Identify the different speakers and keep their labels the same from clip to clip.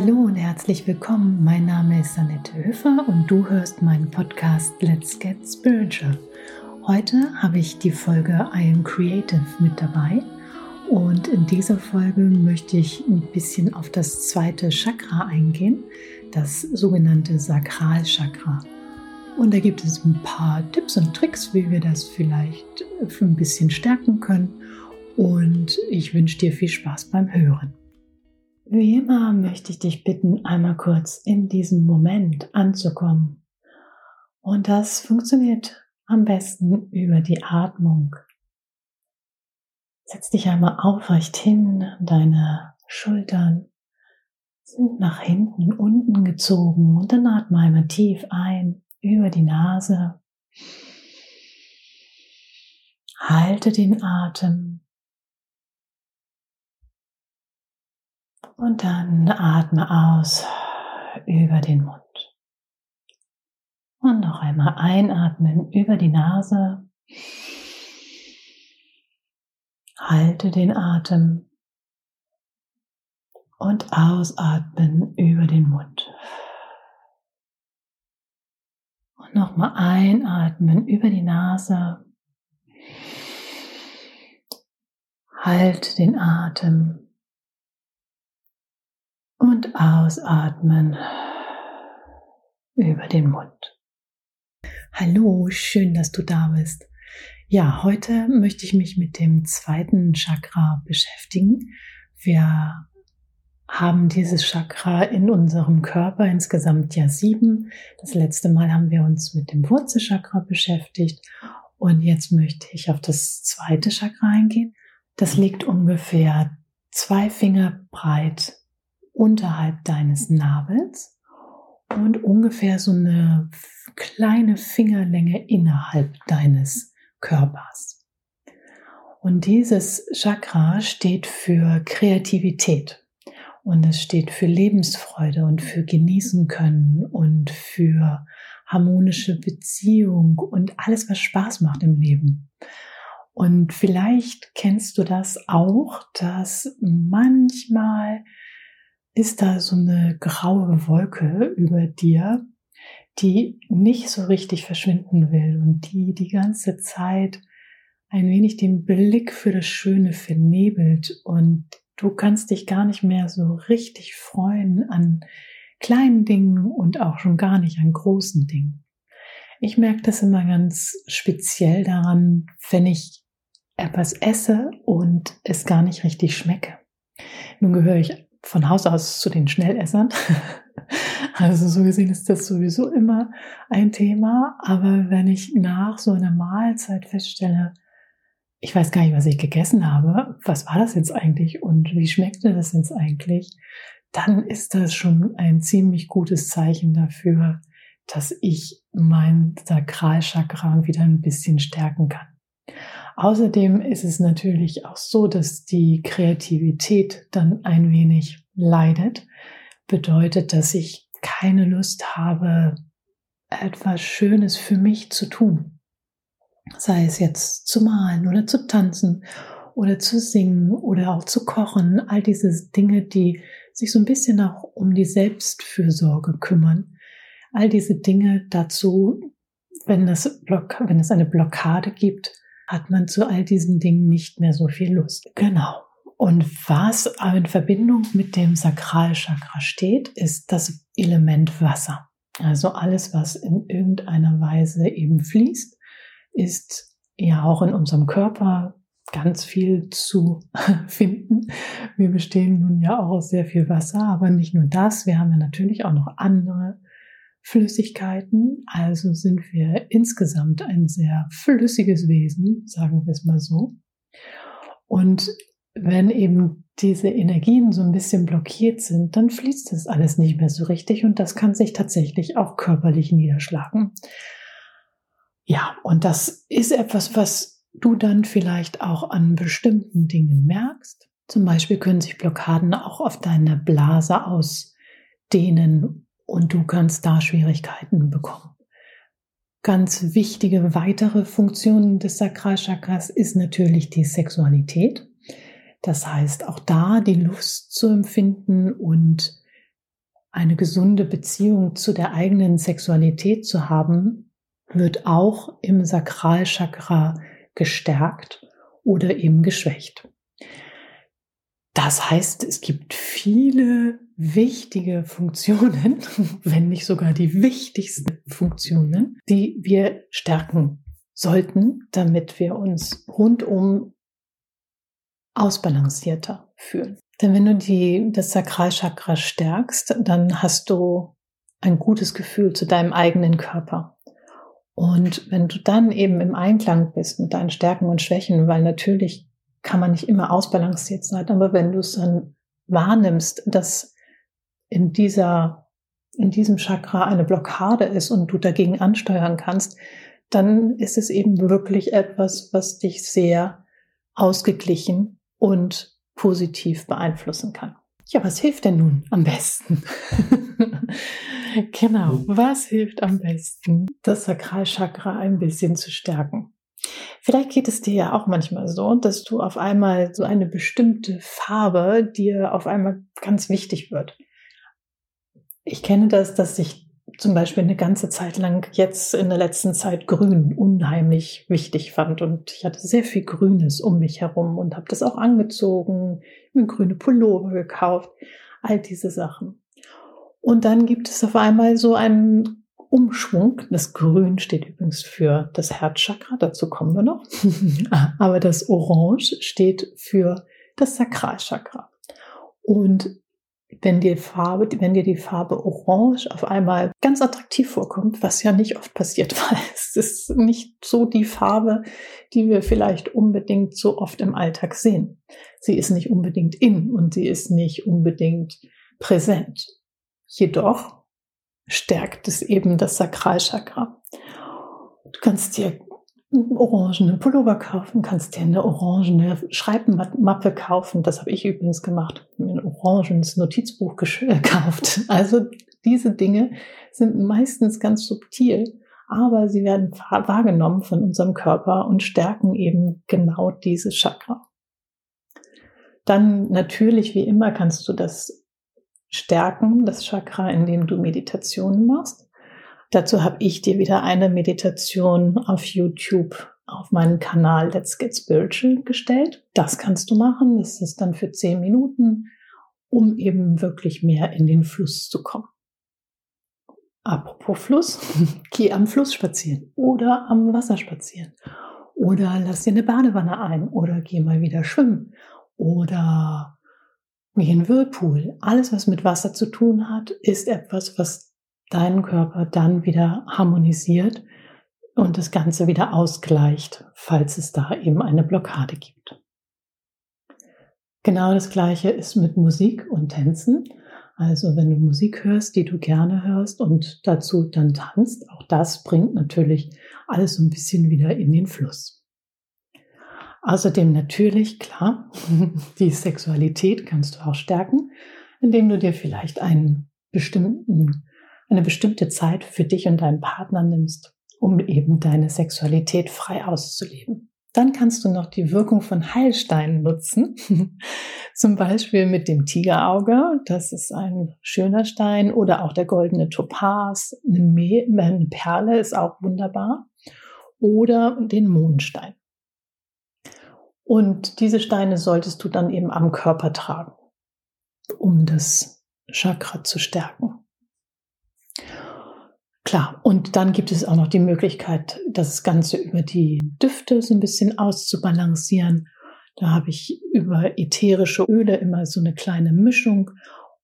Speaker 1: Hallo und herzlich willkommen. Mein Name ist Annette Höfer und du hörst meinen Podcast Let's Get Spiritual. Heute habe ich die Folge I Am Creative mit dabei und in dieser Folge möchte ich ein bisschen auf das zweite Chakra eingehen, das sogenannte Sakralchakra. Und da gibt es ein paar Tipps und Tricks, wie wir das vielleicht ein bisschen stärken können. Und ich wünsche dir viel Spaß beim Hören. Wie immer möchte ich dich bitten, einmal kurz in diesem Moment anzukommen. Und das funktioniert am besten über die Atmung. Setz dich einmal aufrecht hin, deine Schultern sind nach hinten unten gezogen und dann atme einmal tief ein über die Nase. Halte den Atem Und dann atme aus über den Mund. Und noch einmal einatmen über die Nase. Halte den Atem. Und ausatmen über den Mund. Und nochmal einatmen über die Nase. Halte den Atem und ausatmen über den Mund. Hallo, schön, dass du da bist. Ja, heute möchte ich mich mit dem zweiten Chakra beschäftigen. Wir haben dieses Chakra in unserem Körper insgesamt ja sieben. Das letzte Mal haben wir uns mit dem Wurzelchakra beschäftigt und jetzt möchte ich auf das zweite Chakra eingehen. Das liegt ungefähr zwei Finger breit unterhalb deines Nabels und ungefähr so eine kleine Fingerlänge innerhalb deines Körpers. Und dieses Chakra steht für Kreativität und es steht für Lebensfreude und für genießen können und für harmonische Beziehung und alles, was Spaß macht im Leben. Und vielleicht kennst du das auch, dass manchmal ist da so eine graue Wolke über dir, die nicht so richtig verschwinden will und die die ganze Zeit ein wenig den Blick für das Schöne vernebelt und du kannst dich gar nicht mehr so richtig freuen an kleinen Dingen und auch schon gar nicht an großen Dingen. Ich merke das immer ganz speziell daran, wenn ich etwas esse und es gar nicht richtig schmecke. Nun gehöre ich von Haus aus zu den Schnellessern. Also so gesehen ist das sowieso immer ein Thema. Aber wenn ich nach so einer Mahlzeit feststelle, ich weiß gar nicht, was ich gegessen habe, was war das jetzt eigentlich und wie schmeckte das jetzt eigentlich, dann ist das schon ein ziemlich gutes Zeichen dafür, dass ich mein Sakralchakra wieder ein bisschen stärken kann. Außerdem ist es natürlich auch so, dass die Kreativität dann ein wenig leidet. Bedeutet, dass ich keine Lust habe, etwas Schönes für mich zu tun. Sei es jetzt zu malen oder zu tanzen oder zu singen oder auch zu kochen. All diese Dinge, die sich so ein bisschen auch um die Selbstfürsorge kümmern. All diese Dinge dazu, wenn es, wenn es eine Blockade gibt, hat man zu all diesen Dingen nicht mehr so viel Lust. Genau. Und was in Verbindung mit dem Sakralchakra steht, ist das Element Wasser. Also alles, was in irgendeiner Weise eben fließt, ist ja auch in unserem Körper ganz viel zu finden. Wir bestehen nun ja auch aus sehr viel Wasser, aber nicht nur das. Wir haben ja natürlich auch noch andere Flüssigkeiten. Also sind wir insgesamt ein sehr flüssiges Wesen, sagen wir es mal so. Und wenn eben diese Energien so ein bisschen blockiert sind, dann fließt das alles nicht mehr so richtig und das kann sich tatsächlich auch körperlich niederschlagen. Ja, und das ist etwas, was du dann vielleicht auch an bestimmten Dingen merkst. Zum Beispiel können sich Blockaden auch auf deine Blase ausdehnen und du kannst da Schwierigkeiten bekommen. Ganz wichtige weitere Funktion des Sakralchakras ist natürlich die Sexualität. Das heißt, auch da die Lust zu empfinden und eine gesunde Beziehung zu der eigenen Sexualität zu haben, wird auch im Sakralchakra gestärkt oder eben geschwächt. Das heißt, es gibt viele wichtige Funktionen, wenn nicht sogar die wichtigsten Funktionen, die wir stärken sollten, damit wir uns rundum ausbalancierter fühlen. Denn wenn du die, das Sakralchakra stärkst, dann hast du ein gutes Gefühl zu deinem eigenen Körper. Und wenn du dann eben im Einklang bist mit deinen Stärken und Schwächen, weil natürlich kann man nicht immer ausbalanciert sein, aber wenn du es dann wahrnimmst, dass in dieser, in diesem Chakra eine Blockade ist und du dagegen ansteuern kannst, dann ist es eben wirklich etwas, was dich sehr ausgeglichen und positiv beeinflussen kann. Ja, was hilft denn nun am besten? genau, was hilft am besten, das Sakralchakra ein bisschen zu stärken? Vielleicht geht es dir ja auch manchmal so, dass du auf einmal so eine bestimmte Farbe dir auf einmal ganz wichtig wird. Ich kenne das, dass sich zum Beispiel eine ganze Zeit lang jetzt in der letzten Zeit Grün unheimlich wichtig fand. Und ich hatte sehr viel Grünes um mich herum und habe das auch angezogen, mir grüne Pullover gekauft, all diese Sachen. Und dann gibt es auf einmal so einen Umschwung. Das Grün steht übrigens für das Herzchakra, dazu kommen wir noch. Aber das Orange steht für das Sakralchakra. Und wenn dir Farbe, wenn dir die Farbe Orange auf einmal ganz attraktiv vorkommt, was ja nicht oft passiert, weil es ist nicht so die Farbe, die wir vielleicht unbedingt so oft im Alltag sehen. Sie ist nicht unbedingt in und sie ist nicht unbedingt präsent. Jedoch stärkt es eben das Sakralchakra. Du kannst dir orangene Pullover kaufen, kannst dir eine orangene Schreibmappe kaufen. Das habe ich übrigens gemacht. Mir ein orangenes Notizbuch gekauft. Also diese Dinge sind meistens ganz subtil, aber sie werden wahrgenommen von unserem Körper und stärken eben genau dieses Chakra. Dann natürlich, wie immer, kannst du das stärken, das Chakra, indem du Meditationen machst. Dazu habe ich dir wieder eine Meditation auf YouTube auf meinen Kanal Let's Get Spiritual gestellt. Das kannst du machen. Das ist dann für zehn Minuten, um eben wirklich mehr in den Fluss zu kommen. Apropos Fluss, geh am Fluss spazieren oder am Wasser spazieren oder lass dir eine Badewanne ein oder geh mal wieder schwimmen oder geh in Whirlpool. Alles, was mit Wasser zu tun hat, ist etwas, was deinen Körper dann wieder harmonisiert und das Ganze wieder ausgleicht, falls es da eben eine Blockade gibt. Genau das gleiche ist mit Musik und Tänzen. Also wenn du Musik hörst, die du gerne hörst und dazu dann tanzt, auch das bringt natürlich alles so ein bisschen wieder in den Fluss. Außerdem natürlich, klar, die Sexualität kannst du auch stärken, indem du dir vielleicht einen bestimmten eine bestimmte Zeit für dich und deinen Partner nimmst, um eben deine Sexualität frei auszuleben. Dann kannst du noch die Wirkung von Heilsteinen nutzen. Zum Beispiel mit dem Tigerauge. Das ist ein schöner Stein. Oder auch der goldene Topaz. Eine, Perle ist auch wunderbar. Oder den Mondstein. Und diese Steine solltest du dann eben am Körper tragen, um das Chakra zu stärken. Klar, und dann gibt es auch noch die Möglichkeit, das Ganze über die Düfte so ein bisschen auszubalancieren. Da habe ich über ätherische Öle immer so eine kleine Mischung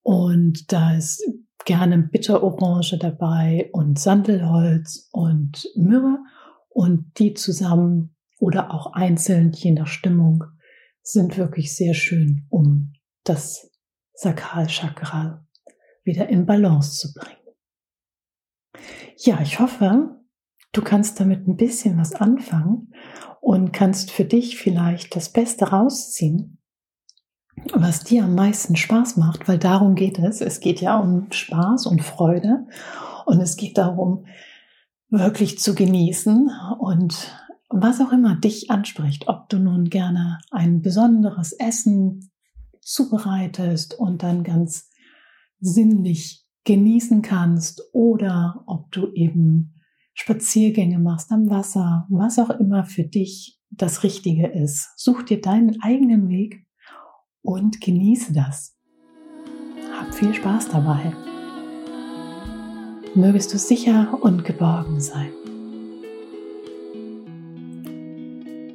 Speaker 1: und da ist gerne Bitterorange dabei und Sandelholz und Myrrhe und die zusammen oder auch einzeln, je nach Stimmung, sind wirklich sehr schön, um das Sakralchakra wieder in Balance zu bringen. Ja, ich hoffe, du kannst damit ein bisschen was anfangen und kannst für dich vielleicht das Beste rausziehen, was dir am meisten Spaß macht, weil darum geht es. Es geht ja um Spaß und Freude und es geht darum, wirklich zu genießen und was auch immer dich anspricht, ob du nun gerne ein besonderes Essen zubereitest und dann ganz sinnlich genießen kannst oder ob du eben Spaziergänge machst am Wasser, was auch immer für dich das Richtige ist. Such dir deinen eigenen Weg und genieße das. Hab viel Spaß dabei. Mögest du sicher und geborgen sein.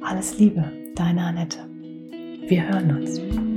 Speaker 1: Alles Liebe, deine Annette. Wir hören uns.